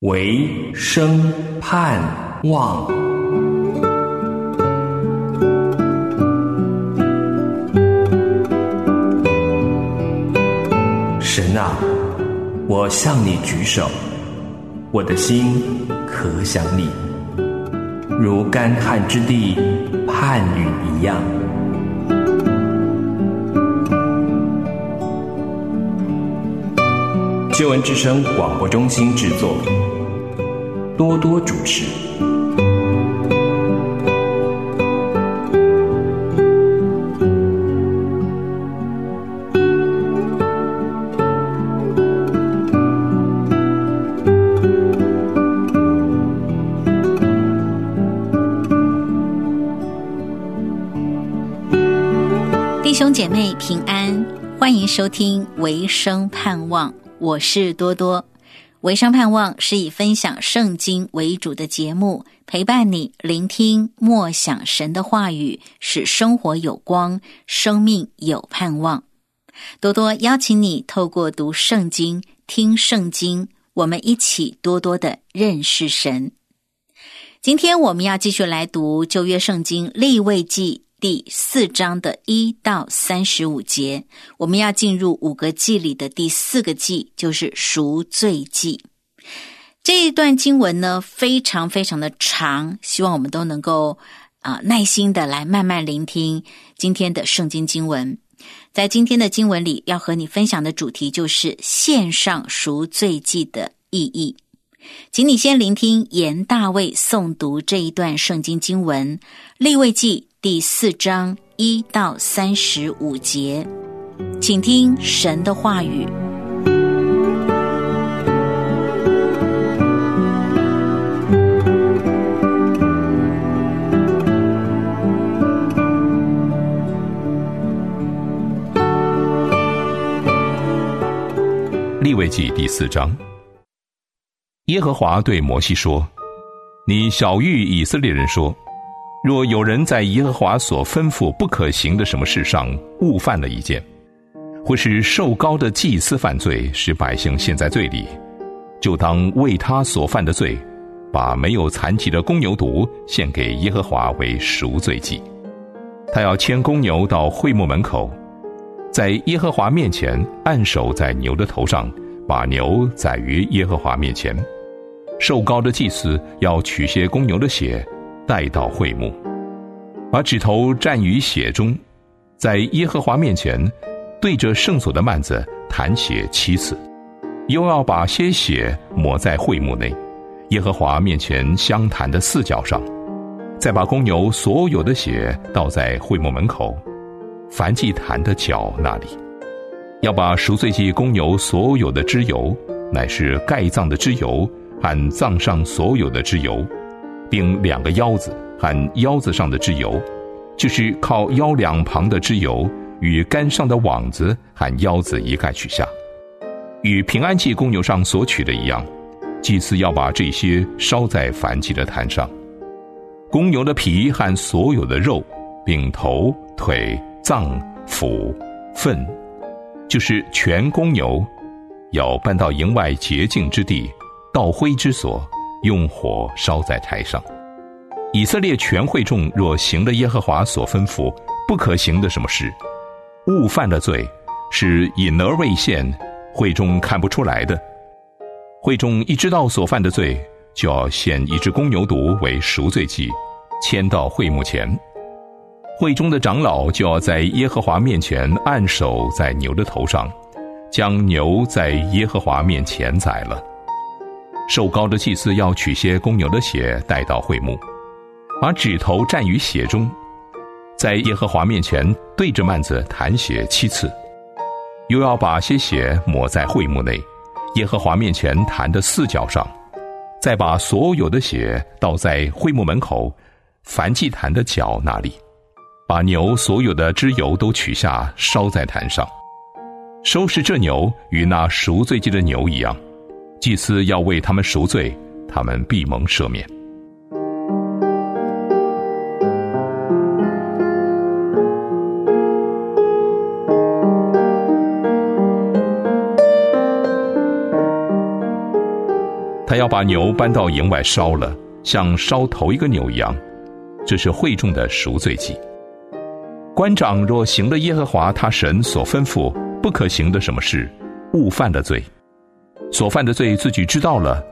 为生盼望。神啊，我向你举手，我的心可想你，如干旱之地盼雨一样。新闻之声广播中心制作，多多主持。弟兄姐妹平安，欢迎收听《唯生盼望》，我是多多。唯商盼望是以分享圣经为主的节目，陪伴你聆听默想神的话语，使生活有光，生命有盼望。多多邀请你透过读圣经、听圣经，我们一起多多的认识神。今天我们要继续来读旧约圣经立位记第四章的一到三十五节，我们要进入五个祭里的第四个祭，就是赎罪祭。这一段经文呢，非常非常的长，希望我们都能够啊、耐心的来慢慢聆听今天的圣经经文。在今天的经文里，要和你分享的主题就是献上赎罪祭的意义。请你先聆听严大卫诵读这一段圣经经文，《立位记》第四章一到三十五节，请听神的话语。利未记第四章，耶和华对摩西说：“你小谕以色列人说，若有人在耶和华所吩咐不可行的什么事上误犯了一件，或是受高的祭司犯罪，使百姓陷在罪里，就当为他所犯的罪，把没有残疾的公牛犊献给耶和华为赎罪祭。他要牵公牛到会幕门口。”在耶和华面前按手在牛的头上，把牛宰于耶和华面前。受膏的祭司要取些公牛的血，带到会幕，把指头蘸于血中，在耶和华面前对着圣所的幔子弹血七次，又要把些血抹在会幕内，耶和华面前相弹的四角上，再把公牛所有的血倒在会幕门口。凡祭坛的脚那里，要把赎罪祭公牛所有的脂油，乃是盖脏的脂油和脏上所有的脂油，并两个腰子和腰子上的脂油，就是靠腰两旁的脂油与杆上的网子和腰子一概取下，与平安祭公牛上所取的一样，祭司要把这些烧在燔祭的坛上。公牛的皮和所有的肉，并头腿。脏腑粪，就是全公牛，要搬到营外洁净之地，倒灰之所，用火烧在台上。以色列全会众若行了耶和华所吩咐不可行的什么事，误犯了罪，是隐而未现，会众看不出来的。会众一知道所犯的罪，就要献一只公牛犊为赎罪祭，牵到会幕前。会中的长老就要在耶和华面前按手在牛的头上，将牛在耶和华面前宰了。受膏的祭司要取些公牛的血带到会幕，把指头蘸于血中，在耶和华面前对着幔子弹血七次，又要把些血抹在会幕内，耶和华面前弹的四角上，再把所有的血倒在会幕门口燔祭坛的角那里。把牛所有的脂油都取下，烧在坛上。收拾这牛与那赎罪祭的牛一样，祭司要为他们赎罪，他们必蒙赦免。他要把牛搬到营外烧了，像烧头一个牛一样，这是会众的赎罪祭。官长若行了耶和华他神所吩咐不可行的什么事，误犯了罪，所犯的罪自己知道了，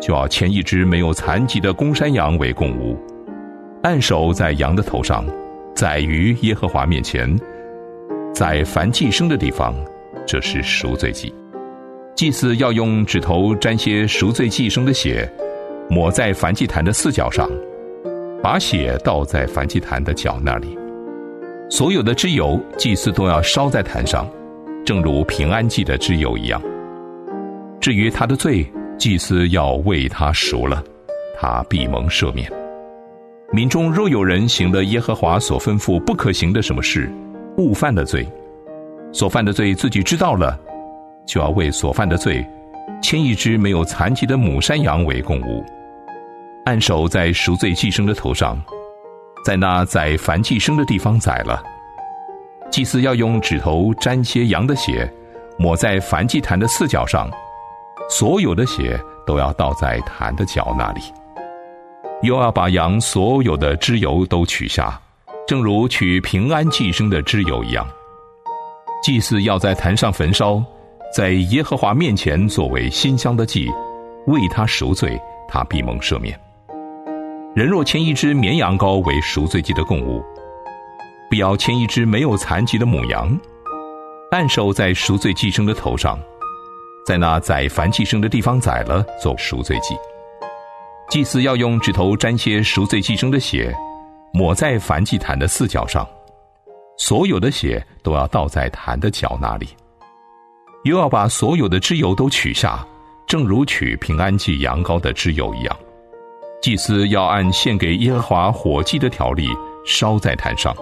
就要牵一只没有残疾的公山羊为供物，按手在羊的头上，宰于耶和华面前，在凡祭生的地方，这是赎罪祭。祭司要用指头沾些赎罪祭生的血，抹在燔祭坛的四角上，把血倒在燔祭坛的角那里。所有的脂油，祭司都要烧在坛上，正如平安祭的脂油一样。至于他的罪，祭司要为他赎了，他必蒙赦免。民众若有人行了耶和华所吩咐不可行的什么事，误犯的罪，所犯的罪自己知道了，就要为所犯的罪，牵一只没有残疾的母山羊为供物，按手在赎罪祭生的头上。在那宰燔祭生的地方宰了，祭司要用指头沾些羊的血，抹在燔祭坛的四角上，所有的血都要倒在坛的角那里。又要把羊所有的脂油都取下，正如取平安祭生的脂油一样。祭祀要在坛上焚烧，在耶和华面前作为馨香的祭，为他赎罪，他必蒙赦免。人若牵一只绵羊羔为赎罪祭的供物，必要牵一只没有残疾的母羊，按手在赎罪祭生的头上，在那宰凡祭生的地方宰了，做赎罪祭。祭司要用指头沾些赎罪祭生的血，抹在燔祭坛的四角上，所有的血都要倒在坛的角那里。又要把所有的脂油都取下，正如取平安祭羊羔的脂油一样。祭司要按献给耶和华火祭的条例烧在坛上。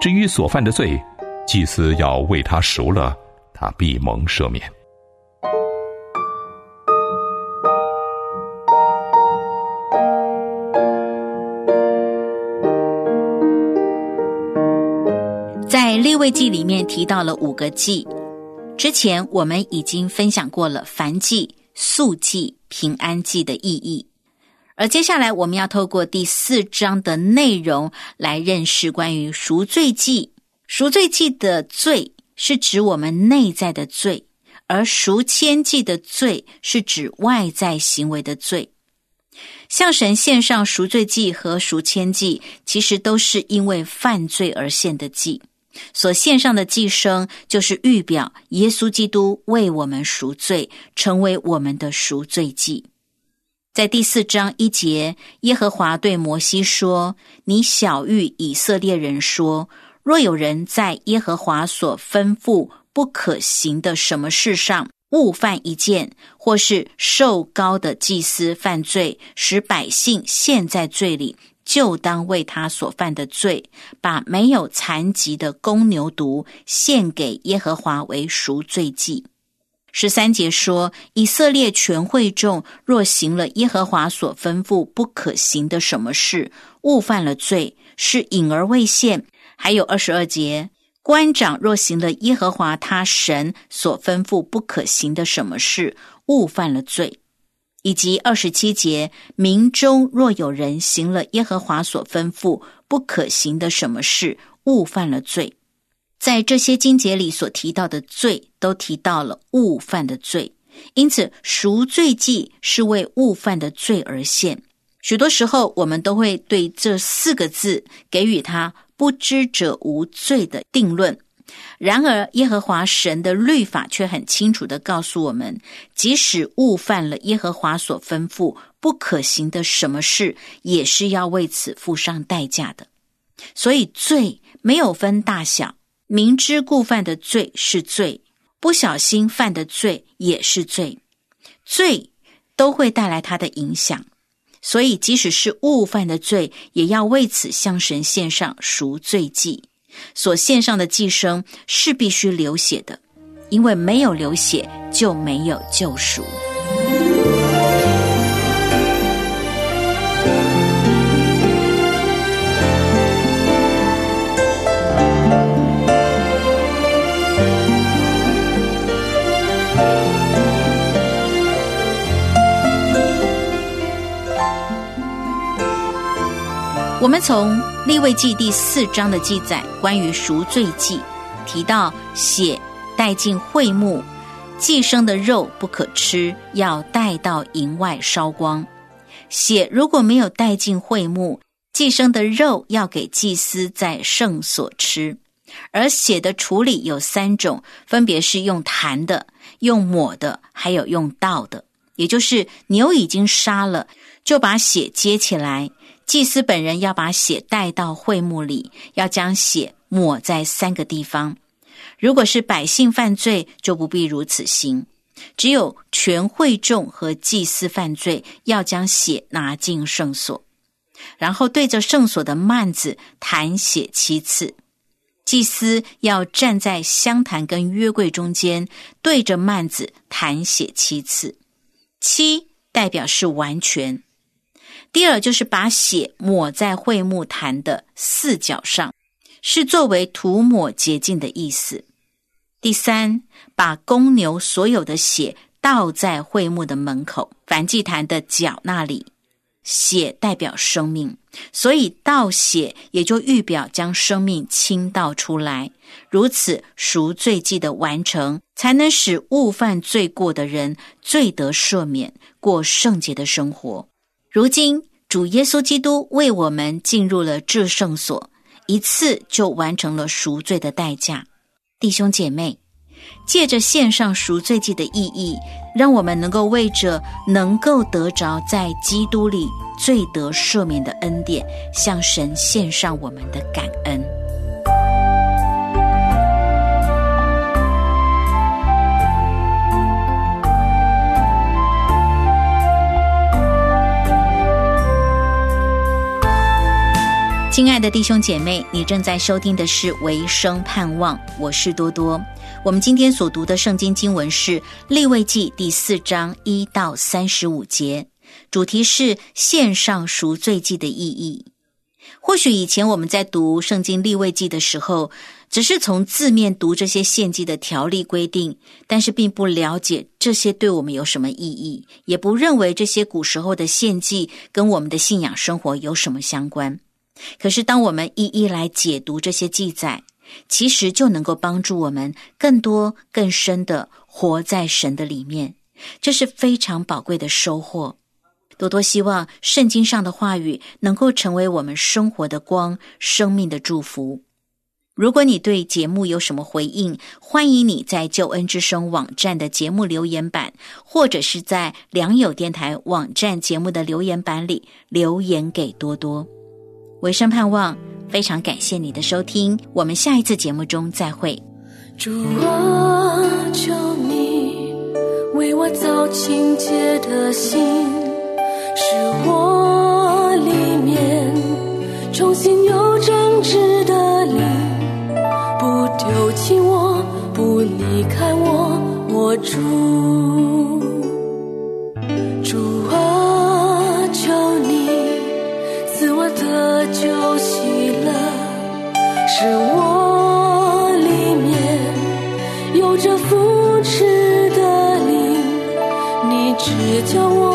至于所犯的罪，祭司要为他赎了，他必蒙赦免。立位记里面提到了五个祭，之前我们已经分享过了凡祭、素祭、平安祭的意义。而接下来，我们要透过第四章的内容来认识关于赎罪祭。赎罪祭的罪是指我们内在的罪，而赎愆祭的罪是指外在行为的罪。向神献上赎罪祭和赎愆祭，其实都是因为犯罪而献的祭。所献上的祭牲，就是预表耶稣基督为我们赎罪，成为我们的赎罪祭。在第四章一节，耶和华对摩西说：“你小谕以色列人说，若有人在耶和华所吩咐不可行的什么事上误犯一件，或是受高的祭司犯罪，使百姓陷在罪里，就当为他所犯的罪，把没有残疾的公牛犊献给耶和华为赎罪祭。”十三节说，以色列全会众若行了耶和华所吩咐不可行的什么事，误犯了罪，是隐而未现。还有二十二节，官长若行了耶和华他神所吩咐不可行的什么事，误犯了罪，以及二十七节，民中若有人行了耶和华所吩咐不可行的什么事，误犯了罪。在这些经节里所提到的罪，都提到了误犯的罪，因此赎罪祭是为误犯的罪而献。许多时候，我们都会对这四个字给予他“不知者无罪”的定论。然而，耶和华神的律法却很清楚的告诉我们，即使误犯了耶和华所吩咐不可行的什么事，也是要为此付上代价的。所以，罪没有分大小。明知故犯的罪是罪，不小心犯的罪也是罪，罪都会带来他的影响。所以，即使是误犯的罪，也要为此向神献上赎罪祭。所献上的寄生是必须流血的因为没有流血就没有救赎。我们从立位记第四章的记载，关于赎罪记，提到血带进会幕，寄生的肉不可吃，要带到营外烧光。血如果没有带进会幕，寄生的肉要给祭司在圣所吃。而血的处理有三种，分别是用弹的、用抹的，还有用倒的。也就是牛已经杀了，就把血接起来。祭司本人要把血带到会幕里，要将血抹在三个地方。如果是百姓犯罪，就不必如此行。只有全会众和祭司犯罪，要将血拿进圣所，然后对着圣所的幔子弹血七次。祭司要站在香坛跟约柜中间，对着幔子弹血七次。七代表是完全。第二就是把血抹在会幕坛的四角上，是作为涂抹洁净的意思。第三，把公牛所有的血倒在会幕的门口，梵祭坛的角那里。血代表生命，所以倒血也就预表将生命倾倒出来。如此赎罪祭的完成，才能使误犯罪过的人罪得赦免，过圣洁的生活。如今主耶稣基督为我们进入了至圣所，一次就完成了赎罪的代价。弟兄姐妹。借着献上赎罪祭的意义，让我们能够为着能够得着在基督里罪得赦免的恩典，向神献上我们的感恩。亲爱的弟兄姐妹，你正在收听的是《唯生盼望》，我是多多。我们今天所读的圣经经文是《立位记》第四章一到三十五节，主题是献上赎罪祭的意义。或许以前我们在读圣经《立位记》的时候，只是从字面读这些献祭的条例规定，但是并不了解这些对我们有什么意义，也不认为这些古时候的献祭跟我们的信仰生活有什么相关。可是，当我们一一来解读这些记载，其实就能够帮助我们更多、更深的活在神的里面，这是非常宝贵的收获。多多希望圣经上的话语能够成为我们生活的光、生命的祝福。如果你对节目有什么回应，欢迎你在救恩之声网站的节目留言板，或者是在良友电台网站节目的留言板里留言给多多。唯生盼望，非常感谢你的收听，我们下一次节目中再会。主啊，求你为我造清洁的心，使我里面重新有正直的灵，不丢弃我，不离开我，我主。就喜乐，是我里面有着扶持的灵，你只叫我。